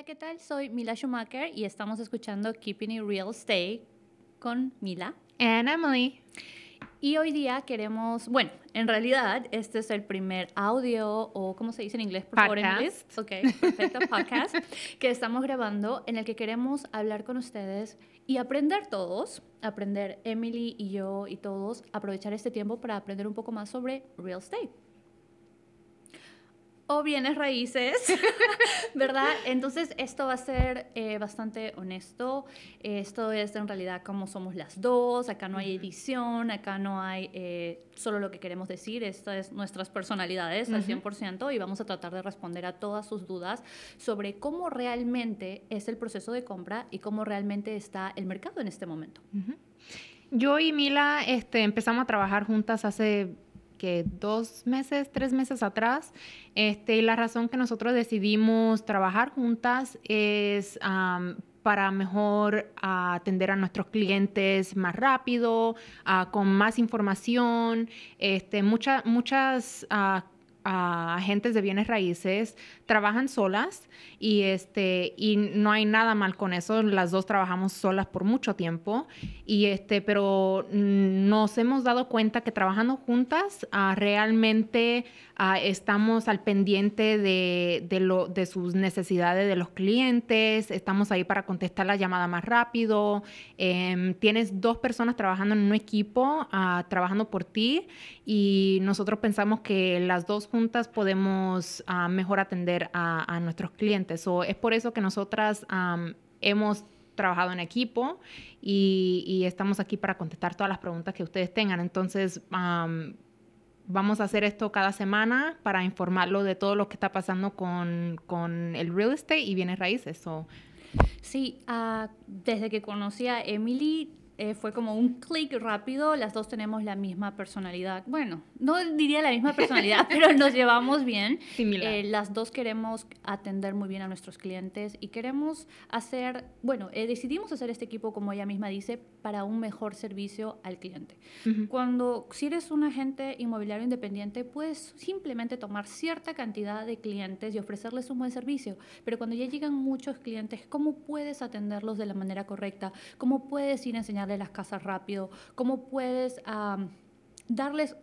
Hola, ¿qué tal? Soy Mila Schumacher y estamos escuchando Keeping It Real Estate con Mila. And Emily. Y hoy día queremos, bueno, en realidad este es el primer audio o ¿cómo se dice en inglés? Por podcast. Ok, perfecto, podcast que estamos grabando en el que queremos hablar con ustedes y aprender todos, aprender Emily y yo y todos, aprovechar este tiempo para aprender un poco más sobre real estate o bienes raíces, ¿verdad? Entonces esto va a ser eh, bastante honesto. Esto es en realidad como somos las dos. Acá no hay edición, acá no hay eh, solo lo que queremos decir. Estas es nuestras personalidades al 100% y vamos a tratar de responder a todas sus dudas sobre cómo realmente es el proceso de compra y cómo realmente está el mercado en este momento. Yo y Mila este, empezamos a trabajar juntas hace que dos meses, tres meses atrás. Este, y la razón que nosotros decidimos trabajar juntas es para mejor atender a nuestros clientes más rápido, con más información. Este, muchas muchas uh, agentes de bienes raíces trabajan solas y este y no hay nada mal con eso. Las dos trabajamos solas por mucho tiempo y este pero nos hemos dado cuenta que trabajando juntas ah, realmente ah, estamos al pendiente de, de, lo, de sus necesidades de los clientes estamos ahí para contestar la llamada más rápido. Em, tienes dos personas trabajando en un equipo ah, trabajando por ti y nosotros pensamos que las dos juntas podemos mejor atender a, nuestros clientes. o es por eso que nosotras hemos trabajado en equipo y, estamos aquí para contestar todas las preguntas que ustedes tengan. Entonces, vamos a hacer esto cada semana para informarlo de todo lo que está pasando con, con el real estate y bienes raíces. Sí, uh, desde que conocí a Emily, eh, fue como un clic rápido, las dos tenemos la misma personalidad. Bueno, no diría la misma personalidad, pero nos llevamos bien. Eh, las dos queremos atender muy bien a nuestros clientes y queremos hacer, bueno, eh, decidimos hacer este equipo, como ella misma dice, para un mejor servicio al cliente. Cuando, si eres un agente inmobiliario independiente, puedes simplemente tomar cierta cantidad de clientes y ofrecerles un buen servicio, pero cuando ya llegan muchos clientes, ¿cómo puedes atenderlos de la manera correcta? ¿Cómo puedes ir a enseñar de las casas rápido, cómo puedes darles,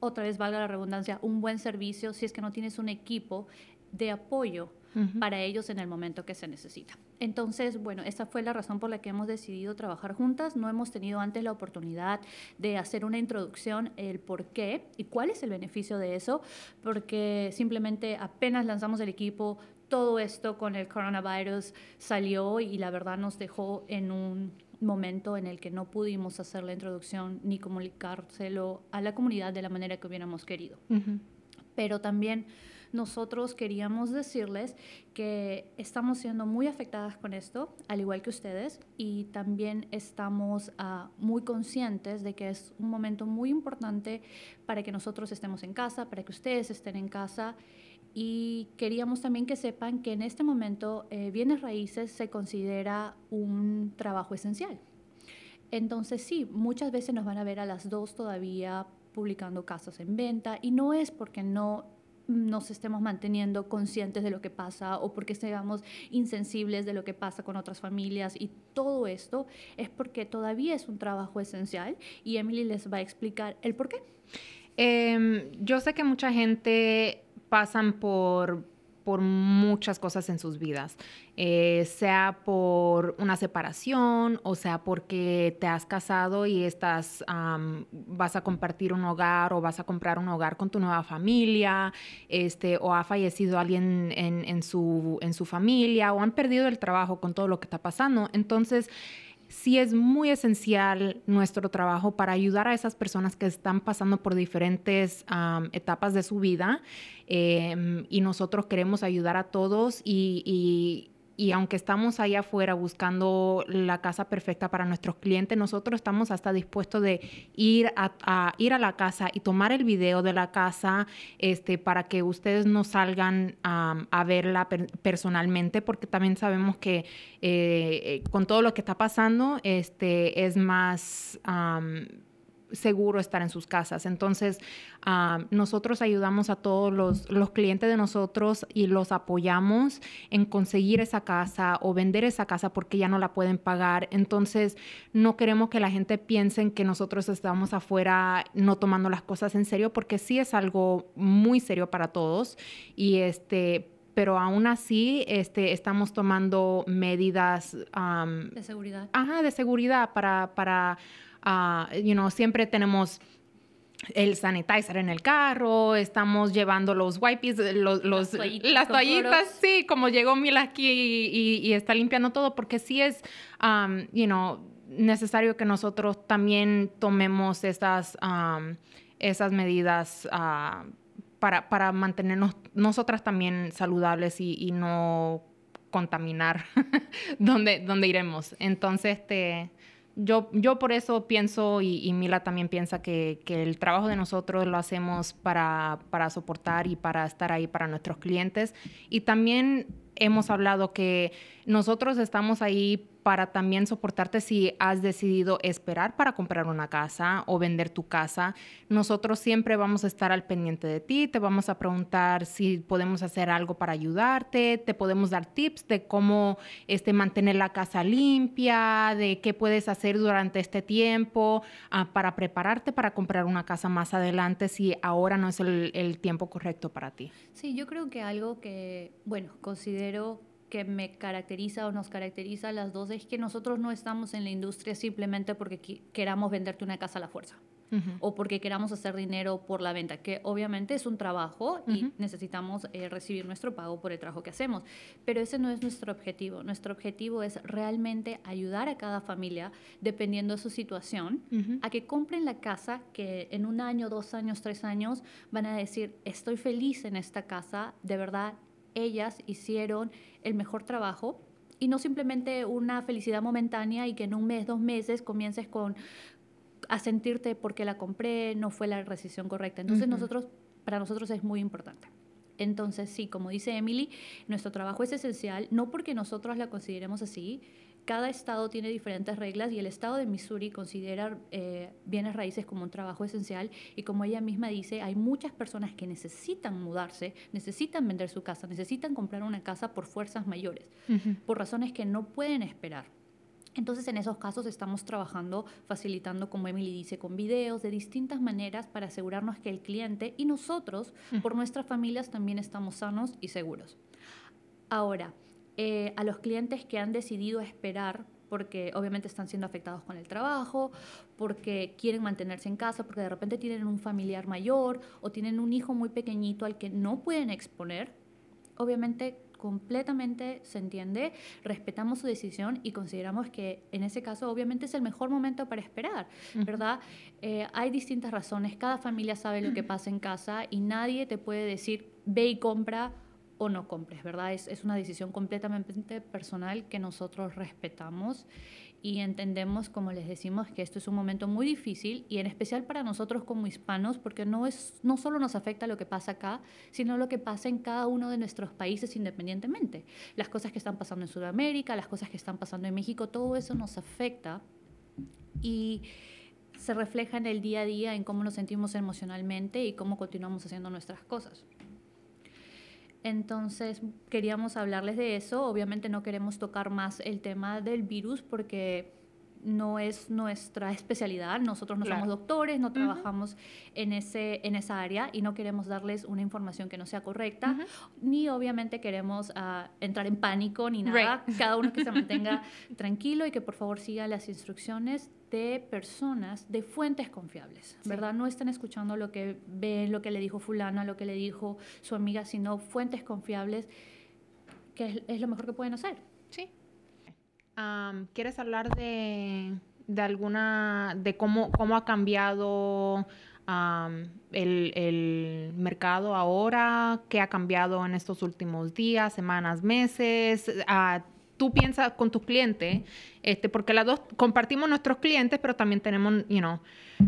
otra vez valga la redundancia, un buen servicio si es que no tienes un equipo de apoyo para ellos en el momento que se necesita. Entonces, bueno, esa fue la razón por la que hemos decidido trabajar juntas. No hemos tenido antes la oportunidad de hacer una introducción, el por qué y cuál es el beneficio de eso, porque simplemente apenas lanzamos el equipo, todo esto con el coronavirus salió y la verdad nos dejó en un momento en el que no pudimos hacer la introducción ni comunicárselo a la comunidad de la manera que hubiéramos querido. Pero también nosotros queríamos decirles que estamos siendo muy afectadas con esto, al igual que ustedes, y también estamos ah, muy conscientes de que es un momento muy importante para que nosotros estemos en casa, para que ustedes estén en casa y queríamos también que sepan que en este momento eh, bienes raíces se considera un trabajo esencial. Entonces sí, muchas veces nos van a ver a las dos todavía publicando casas en venta y no es porque no nos estemos manteniendo conscientes de lo que pasa o porque seamos insensibles de lo que pasa con otras familias y todo esto es porque todavía es un trabajo esencial y Emily les va a explicar el por qué. Em, yo sé que mucha gente pasan por, por muchas cosas en sus vidas, eh, sea por una separación o sea porque te has casado y estás, vas a compartir un hogar o vas a comprar un hogar con tu nueva familia, este, o ha fallecido alguien en, en, su, en su familia o han perdido el trabajo con todo lo que está pasando. Entonces, sí es muy esencial nuestro trabajo para ayudar a esas personas que están pasando por diferentes etapas de su vida em, y nosotros queremos ayudar a todos y y aunque estamos allá afuera buscando la casa perfecta para nuestros clientes, nosotros estamos hasta dispuestos de ir a, ir a la casa y tomar el video de la casa este, para que ustedes no salgan a verla personalmente, porque también sabemos que eh, con todo lo que está pasando este, es más seguro estar en sus casas. Entonces, ah, nosotros ayudamos a todos los, los, clientes de nosotros y los apoyamos en conseguir esa casa o vender esa casa porque ya no la pueden pagar. Entonces, no queremos que la gente piense que nosotros estamos afuera no tomando las cosas en serio porque sí es algo muy serio para todos y este pero aún así este, estamos tomando medidas de seguridad. Ajá, de seguridad para, para uh, you know, siempre tenemos el sanitizer en el carro, estamos llevando los wipes, los, los las toallitas, sí, como llegó Mila aquí y, está limpiando todo, porque sí es, um, you know, necesario que nosotros también tomemos esas, um, esas medidas uh, para, para, mantenernos nosotras también saludables y, no contaminar donde, donde iremos. Entonces, este yo, yo por eso pienso, y, Mila también piensa que, que, el trabajo de nosotros lo hacemos para, para soportar y para estar ahí para nuestros clientes. Y también hemos hablado que nosotros estamos ahí para también soportarte si has decidido esperar para comprar una casa o vender tu casa. Nosotros siempre vamos a estar al pendiente de ti, te vamos a preguntar si podemos hacer algo para ayudarte, te podemos dar tips de cómo este, mantener la casa limpia, de qué puedes hacer durante este tiempo ah, para prepararte para comprar una casa más adelante si ahora no es el, el tiempo correcto para ti. Sí, yo creo que algo que, bueno, considero que me caracteriza o nos caracteriza a las dos es que nosotros no estamos en la industria simplemente porque queramos venderte una casa a la fuerza. o porque queramos hacer dinero por la venta, que obviamente es un trabajo y necesitamos eh, recibir nuestro pago por el trabajo que hacemos. Pero ese no es nuestro objetivo. Nuestro objetivo es realmente ayudar a cada familia, dependiendo de su situación, a que compren la casa que en un año, dos años, tres años van a decir, estoy feliz en esta casa, de verdad ellas hicieron el mejor trabajo y no simplemente una felicidad momentánea y que en un mes, dos meses comiences con a sentirte porque la compré, no fue la decisión correcta. Entonces nosotros, para nosotros es muy importante. Entonces sí, como dice Emily, nuestro trabajo es esencial, no porque nosotros la consideremos así, cada estado tiene diferentes reglas y el estado de Missouri considera eh, bienes raíces como un trabajo esencial y como ella misma dice, hay muchas personas que necesitan mudarse, necesitan vender su casa, necesitan comprar una casa por fuerzas mayores, por razones que no pueden esperar. Entonces, en esos casos estamos trabajando, facilitando, como Emily dice, con videos de distintas maneras para asegurarnos que el cliente y nosotros, por nuestras familias, también estamos sanos y seguros. Ahora, eh, a los clientes que han decidido esperar porque obviamente están siendo afectados con el trabajo, porque quieren mantenerse en casa, porque de repente tienen un familiar mayor o tienen un hijo muy pequeñito al que no pueden exponer. Obviamente completamente se entiende, respetamos su decisión y consideramos que en ese caso obviamente es el mejor momento para esperar, ¿verdad? Eh, hay distintas razones, cada familia sabe lo que pasa en casa y nadie te puede decir ve y compra o no compres, ¿verdad? Es, es, una decisión completamente personal que nosotros respetamos y entendemos, como les decimos, que esto es un momento muy difícil y en especial para nosotros como hispanos, porque no, es, no solo nos afecta lo que pasa acá, sino lo que pasa en cada uno de nuestros países independientemente. Las cosas que están pasando en Sudamérica, las cosas que están pasando en México, todo eso nos afecta y se refleja en el día a día, en cómo nos sentimos emocionalmente y cómo continuamos haciendo nuestras cosas. Entonces queríamos hablarles de eso. Obviamente no queremos tocar más el tema del virus porque no es nuestra especialidad. Nosotros no somos doctores, no trabajamos en, ese, en esa área y no queremos darles una información que no sea correcta, ni obviamente queremos ah, entrar en pánico ni nada. Cada uno que se mantenga tranquilo y que por favor siga las instrucciones de personas, de fuentes confiables, ¿verdad? No están escuchando lo que ven, lo que le dijo fulana, lo que le dijo su amiga, sino fuentes confiables, que es, lo mejor que pueden hacer. Sí. ¿Quieres hablar de, de, alguna, de cómo, cómo ha cambiado el, el, mercado ahora? ¿Qué ha cambiado en estos últimos días, semanas, meses? Uh, tú piensas con tus clientes, este, porque las dos compartimos nuestros clientes, pero también tenemos, you know,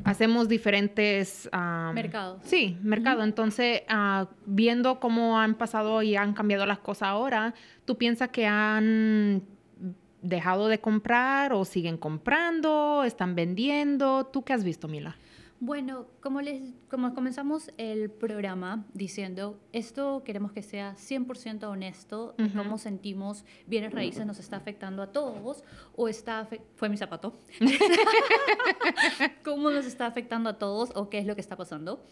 hacemos diferentes... mercados. Sí, mercado. Entonces, uh, viendo cómo han pasado y han cambiado las cosas ahora, ¿tú piensas que han dejado de comprar o siguen comprando, están vendiendo? ¿Tú qué has visto, Mila? Bueno, como, les, como comenzamos el programa diciendo, esto queremos que sea 100% honesto, cómo sentimos bienes raíces nos está afectando a todos, o está, fue mi zapato, cómo nos está afectando a todos o qué es lo que está pasando.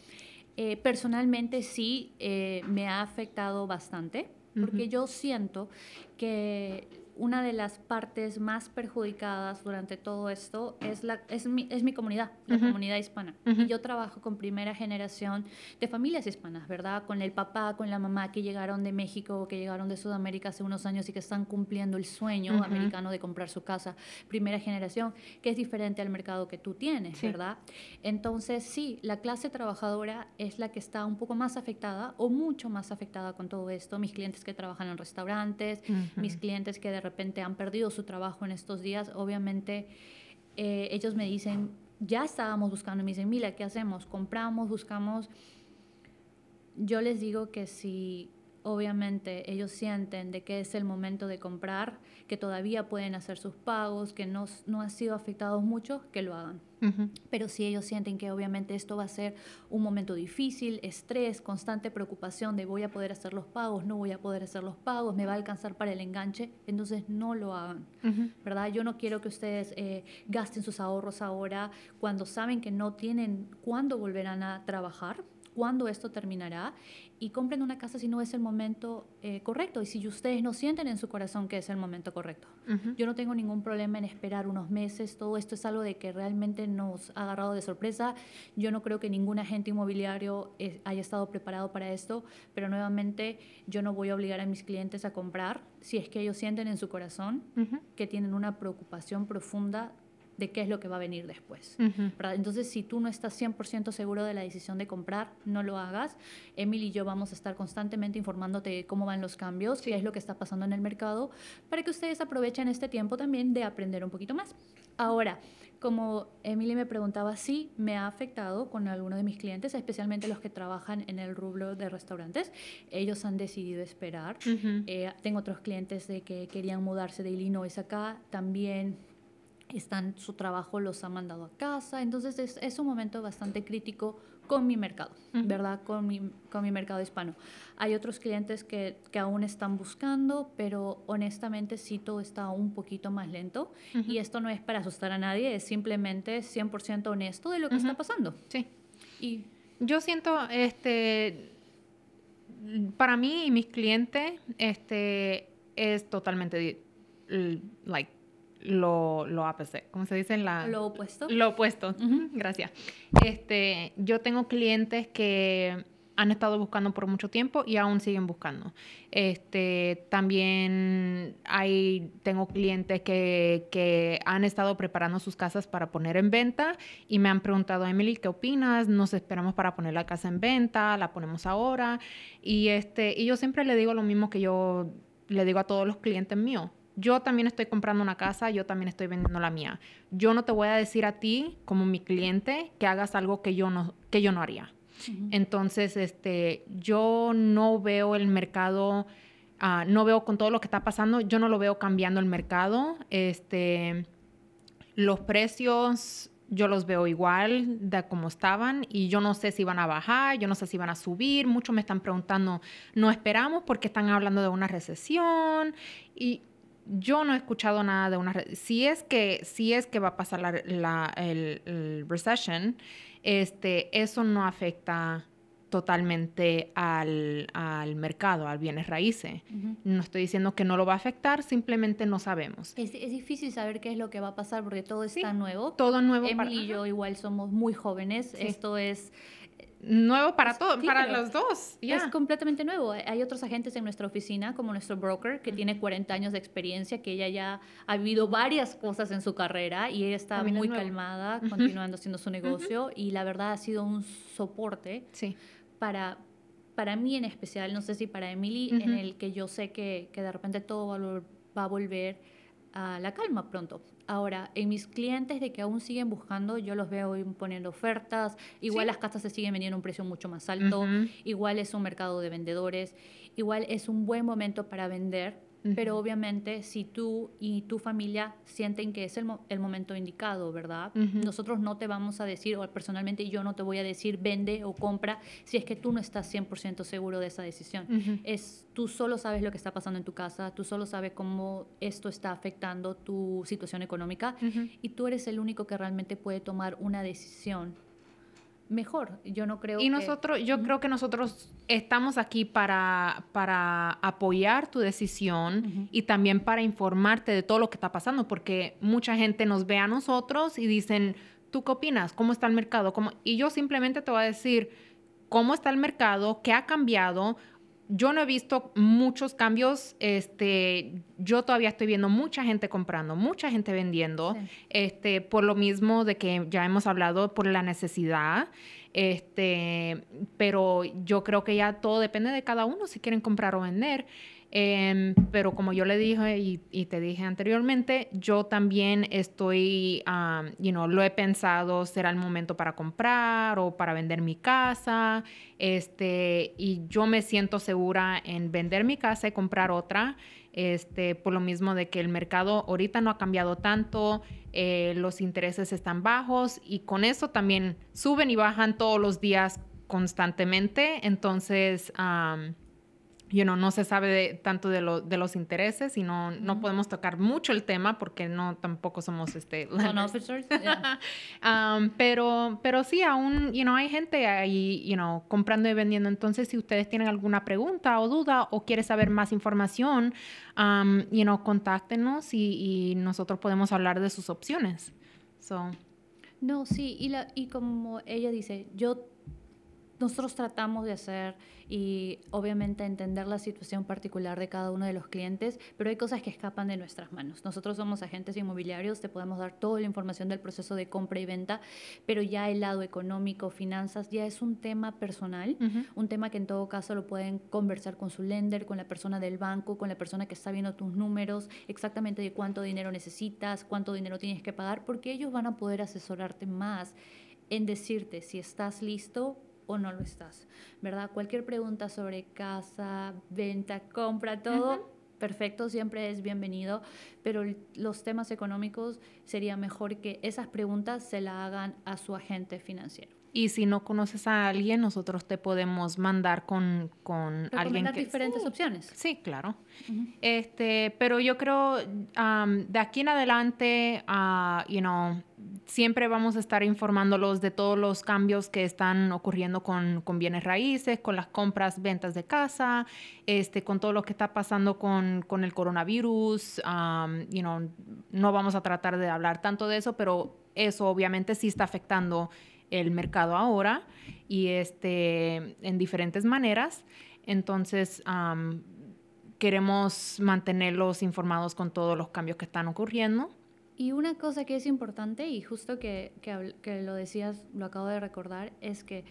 Eh, personalmente sí eh, me ha afectado bastante, porque yo siento que una de las partes más perjudicadas durante todo esto es, la, es, mi, es mi comunidad, la comunidad hispana. Y yo trabajo con primera generación de familias hispanas, ¿verdad? Con el papá, con la mamá que llegaron de México, que llegaron de Sudamérica hace unos años y que están cumpliendo el sueño americano de comprar su casa. Primera generación, que es diferente al mercado que tú tienes, ¿verdad? Entonces, sí, la clase trabajadora es la que está un poco más afectada o mucho más afectada con todo esto. Mis clientes que trabajan en restaurantes, mis clientes que de repente han perdido su trabajo en estos días, obviamente eh, ellos me dicen, ya estábamos buscando, me dicen, mira, ¿qué hacemos? Compramos, buscamos. Yo les digo que si obviamente ellos sienten de que es el momento de comprar, que todavía pueden hacer sus pagos, que no, no han sido afectados mucho, que lo hagan. Pero si ellos sienten que obviamente esto va a ser un momento difícil, estrés, constante preocupación de voy a poder hacer los pagos, no voy a poder hacer los pagos, me va a alcanzar para el enganche, entonces no lo hagan, ¿verdad? Yo no quiero que ustedes eh, gasten sus ahorros ahora cuando saben que no tienen cuándo volverán a trabajar cuándo esto terminará y compren una casa si no es el momento eh, correcto y si ustedes no sienten en su corazón que es el momento correcto. Yo no tengo ningún problema en esperar unos meses, todo esto es algo de que realmente nos ha agarrado de sorpresa. Yo no creo que ningún agente inmobiliario eh, haya estado preparado para esto, pero nuevamente yo no voy a obligar a mis clientes a comprar si es que ellos sienten en su corazón que tienen una preocupación profunda de qué es lo que va a venir después. Entonces, si tú no estás 100% seguro de la decisión de comprar, no lo hagas. Emily y yo vamos a estar constantemente informándote de cómo van los cambios, qué es lo que está pasando en el mercado, para que ustedes aprovechen este tiempo también de aprender un poquito más. Ahora, como Emily me preguntaba, sí, me ha afectado con algunos de mis clientes, especialmente los que trabajan en el rubro de restaurantes. Ellos han decidido esperar. Eh, tengo otros clientes de que querían mudarse de Illinois acá, también están, su trabajo los ha mandado a casa, entonces es, es un momento bastante crítico con mi mercado, ¿verdad? Con mi, con mi mercado hispano. Hay otros clientes que, que, aún están buscando, pero honestamente sí todo está un poquito más lento y esto no es para asustar a nadie, es simplemente 100% honesto de lo que está pasando. Sí. Y yo siento, este, para mí y mis clientes, este, es totalmente, like, lo, lo APC, ¿cómo se dice? La, lo opuesto. Lo opuesto, gracias. Este, yo tengo clientes que han estado buscando por mucho tiempo y aún siguen buscando. Este, también hay, tengo clientes que, que, han estado preparando sus casas para poner en venta y me han preguntado, Emily, ¿qué opinas? Nos esperamos para poner la casa en venta, la ponemos ahora. Y, este, y yo siempre le digo lo mismo que yo le digo a todos los clientes míos yo también estoy comprando una casa, yo también estoy vendiendo la mía. Yo no te voy a decir a ti, como mi cliente, que hagas algo que yo no, que yo no haría. Entonces, este, yo no veo el mercado, ah, no veo con todo lo que está pasando, yo no lo veo cambiando el mercado. Este, los precios yo los veo igual de como estaban y yo no sé si van a bajar, yo no sé si van a subir. Muchos me están preguntando, no esperamos porque están hablando de una recesión y yo no he escuchado nada de una... Si es que, si es que va a pasar la, el, recession, este, eso no afecta totalmente al, mercado, al bienes raíces. No estoy diciendo que no lo va a afectar, simplemente no sabemos. Es, difícil saber qué es lo que va a pasar porque todo está nuevo. Todo nuevo. Emily y yo igual somos muy jóvenes. Esto es nuevo para todos, para los dos. Es completamente nuevo. Hay otros agentes en nuestra oficina, como nuestro broker, que tiene 40 años de experiencia, que ella ya ha vivido varias cosas en su carrera y ella está muy calmada, continuando haciendo su negocio y la verdad ha sido un soporte sí. para, para mí en especial, no sé si para Emily, en el que yo sé que, que de repente todo va a volver a la calma pronto. Ahora, en mis clientes de que aún siguen buscando, yo los veo poniendo ofertas, igual las casas se siguen vendiendo a un precio mucho más alto, igual es un mercado de vendedores, igual es un buen momento para vender pero obviamente si tú y tu familia sienten que es el, el momento indicado, ¿verdad? Nosotros no te vamos a decir, o personalmente yo no te voy a decir vende o compra si es que tú no estás 100% seguro de esa decisión. es, tú solo sabes lo que está pasando en tu casa, tú solo sabes cómo esto está afectando tu situación económica y tú eres el único que realmente puede tomar una decisión mejor. Yo no creo y nosotros, yo creo que nosotros estamos aquí para, para apoyar tu decisión y también para informarte de todo lo que está pasando, porque mucha gente nos ve a nosotros y dicen, ¿tú qué opinas? ¿Cómo está el mercado? ¿Cómo? Y yo simplemente te voy a decir cómo está el mercado, qué ha cambiado, yo no he visto muchos cambios. Este, yo todavía estoy viendo mucha gente comprando, mucha gente vendiendo, este, por lo mismo de que ya hemos hablado por la necesidad. Este, pero yo creo que ya todo depende de cada uno si quieren comprar o vender. Em, pero como yo le dije y, te dije anteriormente, yo también estoy, um, you know, lo he pensado, será el momento para comprar o para vender mi casa, este, y yo me siento segura en vender mi casa y comprar otra, este, por lo mismo de que el mercado ahorita no ha cambiado tanto, eh, los intereses están bajos y con eso también suben y bajan todos los días constantemente, entonces... Um, you know, no se sabe tanto de, lo, de, los intereses y no, no podemos tocar mucho el tema porque no tampoco somos este officers um, pero pero sí aún you know, hay gente ahí you know, comprando y vendiendo. Entonces si ustedes tienen alguna pregunta o duda o quieren saber más información um, you know, contáctenos y, y, nosotros podemos hablar de sus opciones. So. no sí y, la, y como ella dice yo nosotros tratamos de hacer y obviamente entender la situación particular de cada uno de los clientes, pero hay cosas que escapan de nuestras manos. Nosotros somos agentes inmobiliarios, te podemos dar toda la información del proceso de compra y venta, pero ya el lado económico, finanzas, ya es un tema personal, un tema que en todo caso lo pueden conversar con su lender, con la persona del banco, con la persona que está viendo tus números, exactamente de cuánto dinero necesitas, cuánto dinero tienes que pagar, porque ellos van a poder asesorarte más en decirte si estás listo o no lo estás, ¿verdad? Cualquier pregunta sobre casa, venta, compra, todo, perfecto, siempre es bienvenido, pero los temas económicos sería mejor que esas preguntas se la hagan a su agente financiero. Y si no conoces a alguien, nosotros te podemos mandar con, con alguien que... diferentes opciones. Sí, claro. este, pero yo creo, de aquí en adelante, uh, you know, siempre vamos a estar informándolos de todos los cambios que están ocurriendo con, con, bienes raíces, con las compras, ventas de casa, este, con todo lo que está pasando con, con el coronavirus. you know, no vamos a tratar de hablar tanto de eso, pero eso obviamente sí está afectando el mercado ahora y este, en diferentes maneras. Entonces, queremos mantenerlos informados con todos los cambios que están ocurriendo. Y una cosa que es importante, y justo que, que, lo decías, lo acabo de recordar, es que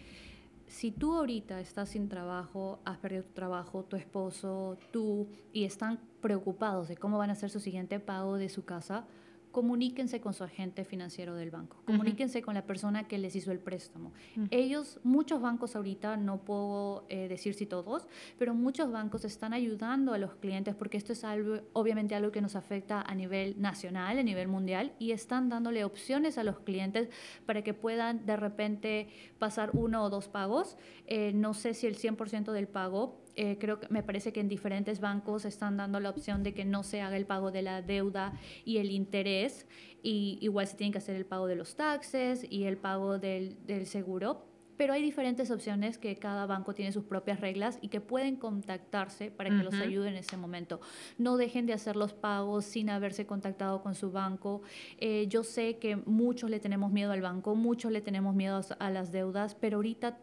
si tú ahorita estás sin trabajo, has perdido tu trabajo, tu esposo, tú, y están preocupados de cómo van a hacer su siguiente pago de su casa, comuníquense con su agente financiero del banco, comuníquense con la persona que les hizo el préstamo. Ellos, muchos bancos ahorita, no puedo eh, decir si todos, pero muchos bancos están ayudando a los clientes porque esto es algo, obviamente algo que nos afecta a nivel nacional, a nivel mundial, y están dándole opciones a los clientes para que puedan de repente pasar uno o dos pagos. Eh, no sé si el 100% del pago eh, creo que me parece que en diferentes bancos están dando la opción de que no se haga el pago de la deuda y el interés, y igual se tiene que hacer el pago de los taxes y el pago del, del seguro. Pero hay diferentes opciones que cada banco tiene sus propias reglas y que pueden contactarse para que los ayuden en ese momento. No dejen de hacer los pagos sin haberse contactado con su banco. Eh, yo sé que muchos le tenemos miedo al banco, muchos le tenemos miedo a las deudas, pero ahorita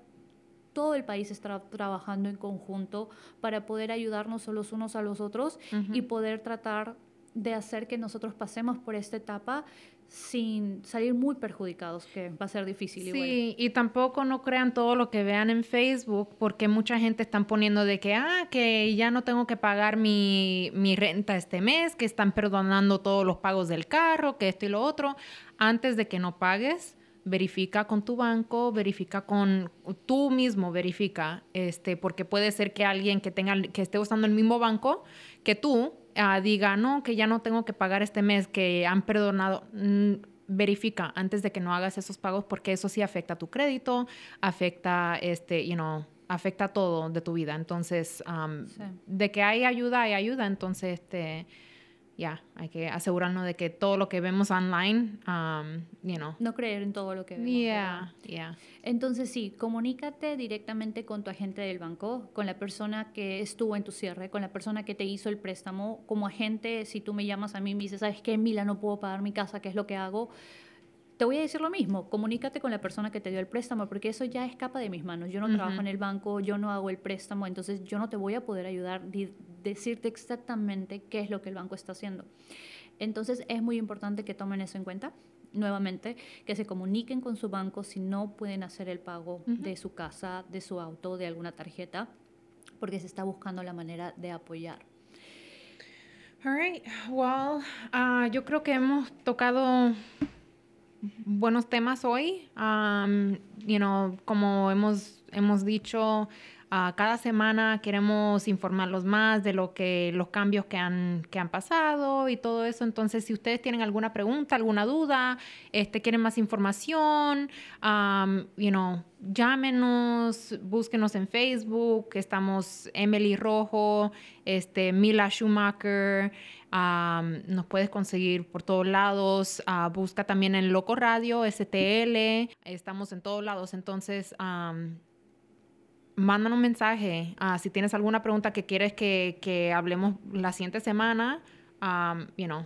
todo el país está trabajando en conjunto para poder ayudarnos los unos a los otros y poder tratar de hacer que nosotros pasemos por esta etapa sin salir muy perjudicados, que va a ser difícil. Sí, y tampoco no crean todo lo que vean en Facebook, porque mucha gente están poniendo de que, ah, que ya no tengo que pagar mi, mi renta este mes, que están perdonando todos los pagos del carro, que esto y lo otro. Antes de que no pagues, verifica con tu banco, verifica con tú mismo, verifica, este, porque puede ser que alguien que tenga, que esté usando el mismo banco que tú, ah, diga, no, que ya no tengo que pagar este mes, que han perdonado. Mm, verifica antes de que no hagas esos pagos porque eso sí afecta tu crédito, afecta, este, you know, afecta todo de tu vida. Entonces, de que hay ayuda, hay ayuda. Entonces, este, ya, hay que asegurarnos de que todo lo que vemos online, um, you know. No creer en todo lo que vemos. Yeah, yeah. Entonces, sí, comunícate directamente con tu agente del banco, con la persona que estuvo en tu cierre, con la persona que te hizo el préstamo. Como agente, si tú me llamas a mí y me dices, ¿sabes qué, Mila? No puedo pagar mi casa, ¿qué es lo que hago? Te voy a decir lo mismo, comunícate con la persona que te dio el préstamo, porque eso ya escapa de mis manos. Yo no trabajo en el banco, yo no hago el préstamo, entonces yo no te voy a poder ayudar, ni decirte exactamente qué es lo que el banco está haciendo. Entonces es muy importante que tomen eso en cuenta. Nuevamente, que se comuniquen con su banco si no pueden hacer el pago de su casa, de su auto, de alguna tarjeta, porque se está buscando la manera de apoyar. All right. Well, uh, yo creo que hemos tocado buenos temas hoy. Um, you know, como hemos, hemos dicho, uh, cada semana queremos informarlos más de lo que los cambios que han, que han pasado y todo eso. Entonces, si ustedes tienen alguna pregunta, alguna duda, este, quieren más información, um, you know, llámenos, búsquenos en Facebook. Estamos Emily Rojo, este, Mila Schumacher nos puedes conseguir por todos lados. Ah, busca también en Loco Radio, STL. Estamos en todos lados. Entonces, um, mándanos un mensaje. Ah, si tienes alguna pregunta que quieres que, hablemos la siguiente semana, know,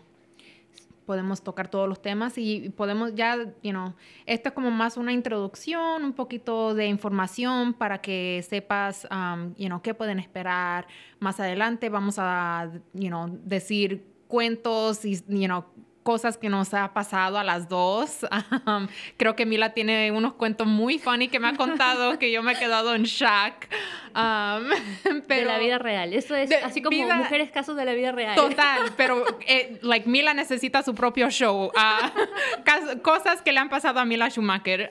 podemos tocar todos los temas y podemos ya, you know, esto es como más una introducción, un poquito de información para que sepas, um, you know, qué pueden esperar más adelante. Vamos a, you know, decir cuentos y, you know, cosas que nos ha pasado a las dos. creo que Mila tiene unos cuentos muy funny que me ha contado que yo me he quedado en shock. pero, de la vida real. Eso es así como mujeres casos de la vida real. Total, pero eh, like Mila necesita su propio show. Ah, cosas que le han pasado a Mila Schumacher,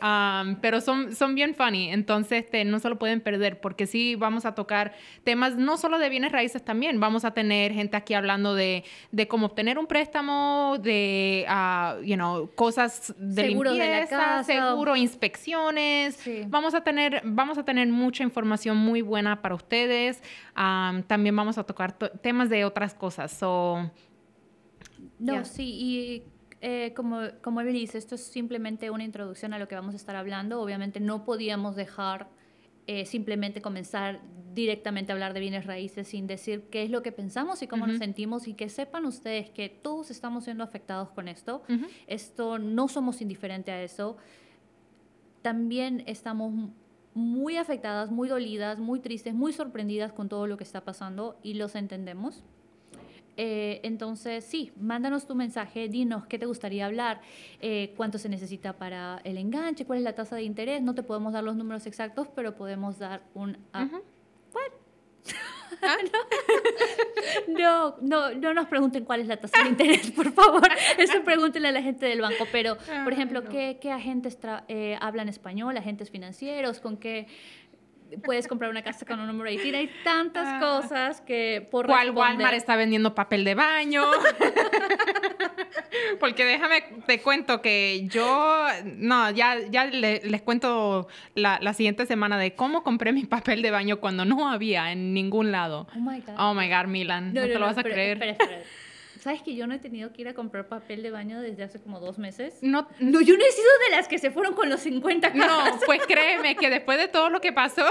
pero son, son bien funny. Entonces, este, no se lo pueden perder porque sí vamos a tocar temas no solo de bienes raíces también. Vamos a tener gente aquí hablando de, de cómo obtener un préstamo, de, uh, you know, cosas de seguro limpieza, seguro, inspecciones. Vamos a tener, vamos a tener mucha información muy buena para ustedes. también vamos a tocar temas de otras cosas. So, no, sí, y eh, como, como él dice, esto es simplemente una introducción a lo que vamos a estar hablando. Obviamente no podíamos dejar eh, simplemente comenzar directamente a hablar de bienes raíces sin decir qué es lo que pensamos y cómo nos sentimos y que sepan ustedes que todos estamos siendo afectados con esto. Esto no somos indiferentes a eso. También estamos muy afectadas, muy dolidas, muy tristes, muy sorprendidas con todo lo que está pasando y los entendemos. Eh, entonces, sí, mándanos tu mensaje, dinos qué te gustaría hablar, eh, cuánto se necesita para el enganche, cuál es la tasa de interés. No te podemos dar los números exactos, pero podemos dar un... ¿Ah? no, no, no nos pregunten cuál es la tasa de interés, por favor. Eso pregúntenle a la gente del banco. Pero, por ejemplo, ¿qué, qué, agentes eh, hablan español? ¿Agentes financieros? ¿Con qué puedes comprar una casa con un número de ITIN? Hay tantas ah. cosas que por ¿Cuál Walmart está vendiendo papel de baño? Porque déjame, te cuento que yo, no, ya, ya les cuento la, la, siguiente semana de cómo compré mi papel de baño cuando no había en ningún lado. Oh my God. Oh my God, Milan, no, te lo vas a creer. Espera, espera. ¿Sabes que yo no he tenido que ir a comprar papel de baño desde hace como dos meses? No, no yo no he sido de las que se fueron con los 50 cajas. No, pues créeme que después de todo lo que pasó,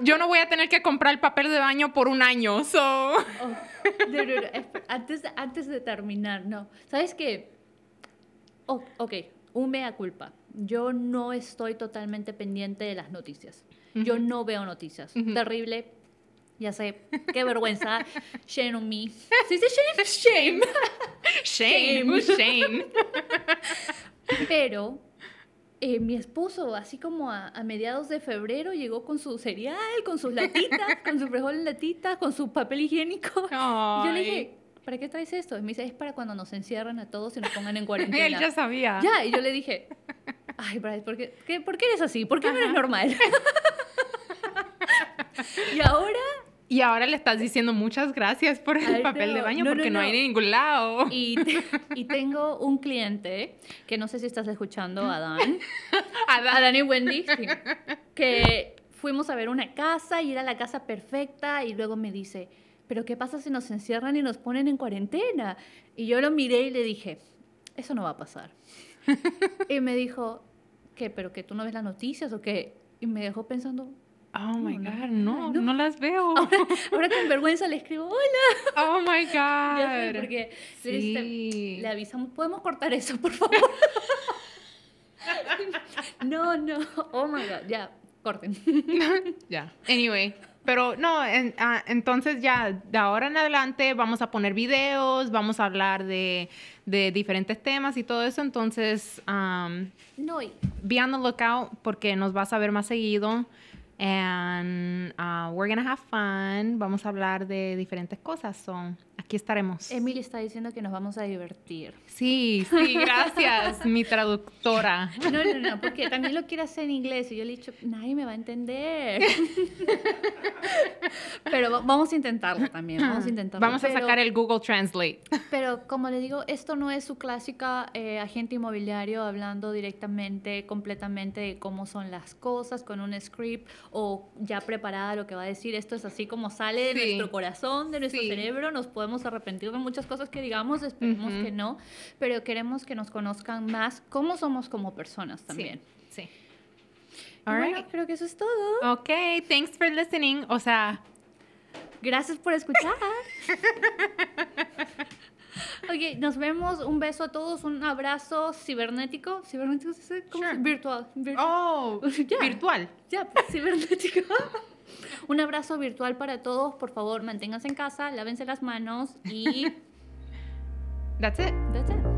yo no voy a tener que comprar el papel de baño por un año. So. Oh, antes, antes de terminar, no. ¿Sabes qué? Oh, ok, un mea culpa. Yo no estoy totalmente pendiente de las noticias. Yo no veo noticias. Terrible, ya sé, qué vergüenza. Shame on me. ¿Sí dice shame? Shame. Shame. Shame. Pero eh, mi esposo, así como a, mediados de febrero, llegó con su cereal, con sus latitas, con su frijol en latitas, con su papel higiénico. Y yo le dije, ¿para qué traes esto? Y me dice, es para cuando nos encierran a todos y nos pongan en cuarentena. Él ya sabía. Ya, y yo le dije, ay, Bryce, ¿por qué, ¿por qué eres así? ¿Por qué no eres normal? y ahora Y ahora le estás diciendo muchas gracias por el papel de no, baño no, porque no, no, hay en ningún lado. Y, y tengo un cliente, que no sé si estás escuchando, Adán, Adán. Adán y Wendy, sí, que fuimos a ver una casa y era la casa perfecta y luego me dice, pero ¿qué pasa si nos encierran y nos ponen en cuarentena? Y yo lo miré y le dije, eso no va a pasar. y me dijo, ¿qué? ¿Pero que tú no ves las noticias o qué? Y me dejó pensando, Oh my No, God, no, no. no las veo. ahora con vergüenza le escribo, hola. Oh my Ya sé, God. porque le, Sí. le avisamos, ¿podemos cortar eso, por favor? no, no, oh my God, ya, corten. Ya. Anyway. Pero no, en- ah, entonces ya de ahora en adelante vamos a poner videos, vamos a hablar de, de diferentes temas y todo eso. Entonces, um, No, be on the lookout porque nos vas a ver más seguido. And uh, we're gonna have fun. Vamos a hablar de diferentes cosas. So, aquí estaremos. Emily está diciendo que nos vamos a divertir. Sí, sí, gracias, mi traductora. No, no, no, porque también lo quiere hacer en inglés y yo le he dicho, nadie me va a entender. Pero va- vamos a intentarlo también, vamos a intentarlo. Vamos a Pero- sacar el Google Translate. Pero como le digo, esto no es su clásica eh, agente inmobiliario hablando directamente, completamente de cómo son las cosas con un script o ya preparada lo que va a decir. Esto es así como sale de Sí. nuestro corazón, de nuestro Sí. cerebro. Nos podemos arrepentir de muchas cosas que digamos, esperemos que no, pero queremos que nos conozcan más cómo somos como personas también. Sí. sí. All bueno, right. creo que eso es todo. Ok, thanks for listening. O sea, Gracias por escuchar. ok, nos vemos. Un beso a todos. Un abrazo cibernético. ¿Cibernético se dice? ¿Cómo Sure. Virtual. virtual. oh, Ya. virtual. Ya, pues, cibernético. Un abrazo virtual para todos. Por favor, manténganse en casa, lávense las manos y... That's it. That's it.